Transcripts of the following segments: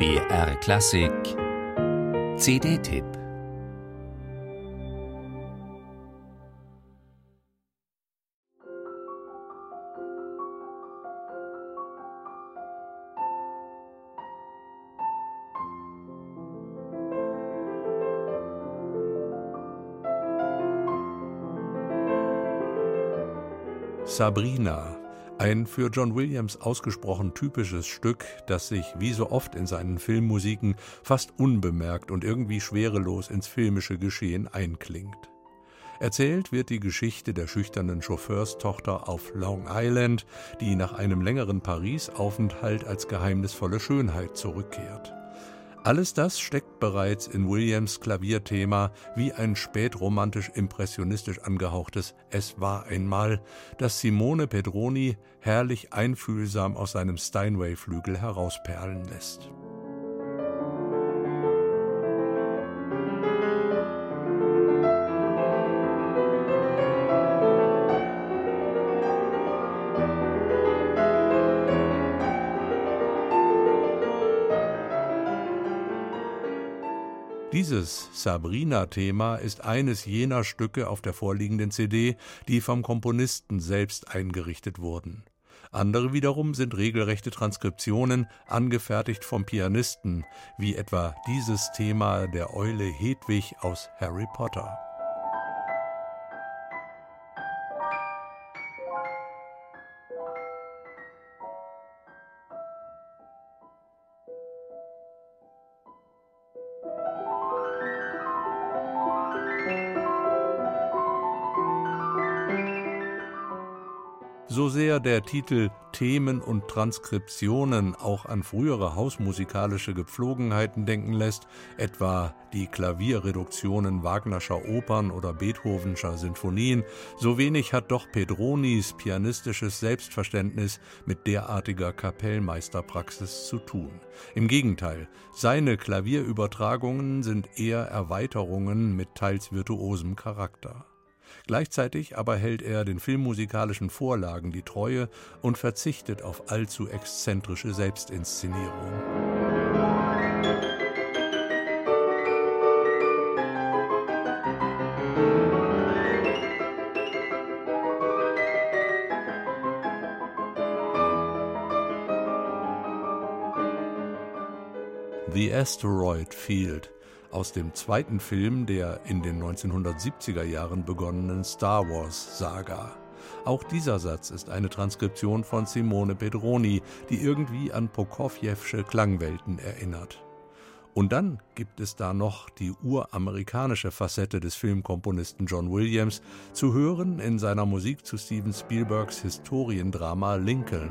BR Klassik. CD-Tipp Sabrina ein für John Williams ausgesprochen typisches Stück, das sich wie so oft in seinen Filmmusiken fast unbemerkt und irgendwie schwerelos ins filmische Geschehen einklingt. Erzählt wird die Geschichte der schüchternen Chauffeurstochter auf Long Island, die nach einem längeren Paris-Aufenthalt als geheimnisvolle Schönheit zurückkehrt. Alles das steckt bereits in Williams Klavierthema wie ein spätromantisch-impressionistisch angehauchtes Es war einmal, das Simone Pedroni herrlich einfühlsam aus seinem Steinway-Flügel herausperlen lässt. Dieses Sabrina-Thema ist eines jener Stücke auf der vorliegenden CD, die vom Komponisten selbst eingerichtet wurden. Andere wiederum sind regelrechte Transkriptionen, angefertigt vom Pianisten, wie etwa dieses Thema der Eule Hedwig aus Harry Potter. So sehr der Titel Themen und Transkriptionen auch an frühere hausmusikalische Gepflogenheiten denken lässt, etwa die Klavierreduktionen Wagnerscher Opern oder Beethovenscher Sinfonien, so wenig hat doch Pedronis pianistisches Selbstverständnis mit derartiger Kapellmeisterpraxis zu tun. Im Gegenteil, seine Klavierübertragungen sind eher Erweiterungen mit teils virtuosem Charakter. Gleichzeitig aber hält er den filmmusikalischen Vorlagen die Treue und verzichtet auf allzu exzentrische Selbstinszenierung. The Asteroid Field aus dem zweiten Film der in den 1970er Jahren begonnenen Star Wars Saga. Auch dieser Satz ist eine Transkription von Simone Pedroni, die irgendwie an Prokofjewsche Klangwelten erinnert. Und dann gibt es da noch die uramerikanische Facette des Filmkomponisten John Williams, zu hören in seiner Musik zu Steven Spielbergs Historiendrama Lincoln.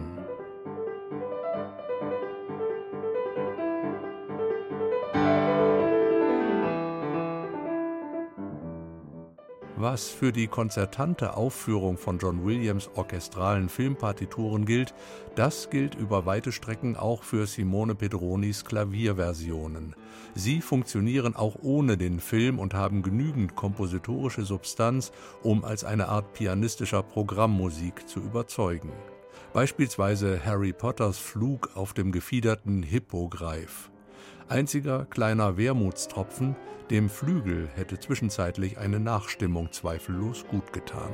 Was für die konzertante Aufführung von John Williams orchestralen Filmpartituren gilt, das gilt über weite Strecken auch für Simone Pedronis Klavierversionen. Sie funktionieren auch ohne den Film und haben genügend kompositorische Substanz, um als eine Art pianistischer Programmmusik zu überzeugen. Beispielsweise Harry Potters Flug auf dem gefiederten Hippogreif. Einziger kleiner Wermutstropfen, dem Flügel hätte zwischenzeitlich eine Nachstimmung zweifellos gut getan.